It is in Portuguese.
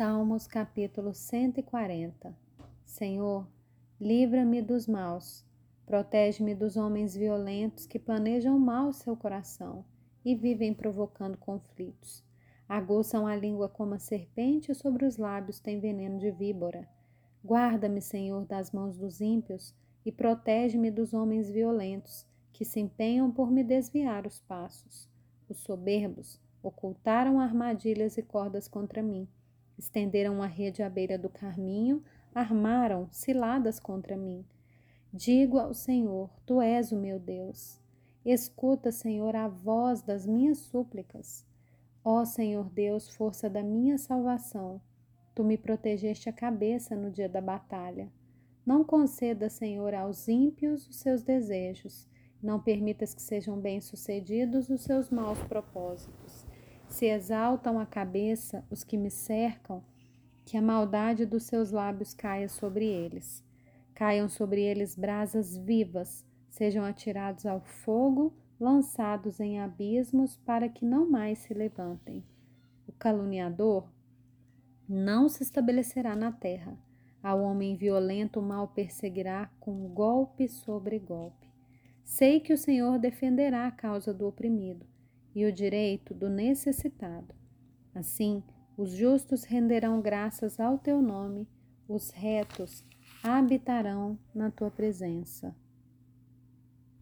Salmos capítulo 140 Senhor, livra-me dos maus, protege-me dos homens violentos que planejam mal seu coração e vivem provocando conflitos. Aguçam a língua como a serpente e sobre os lábios tem veneno de víbora. Guarda-me, Senhor, das mãos dos ímpios e protege-me dos homens violentos que se empenham por me desviar os passos. Os soberbos ocultaram armadilhas e cordas contra mim Estenderam uma rede à beira do caminho, armaram ciladas contra mim. Digo ao Senhor: Tu és o meu Deus. Escuta, Senhor, a voz das minhas súplicas. Ó Senhor Deus, força da minha salvação, tu me protegeste a cabeça no dia da batalha. Não conceda, Senhor, aos ímpios os seus desejos, não permitas que sejam bem-sucedidos os seus maus propósitos. Se exaltam a cabeça os que me cercam, que a maldade dos seus lábios caia sobre eles. Caiam sobre eles brasas vivas, sejam atirados ao fogo, lançados em abismos, para que não mais se levantem. O caluniador não se estabelecerá na terra. Ao homem violento o mal perseguirá com golpe sobre golpe. Sei que o Senhor defenderá a causa do oprimido e o direito do necessitado. Assim, os justos renderão graças ao teu nome, os retos habitarão na tua presença.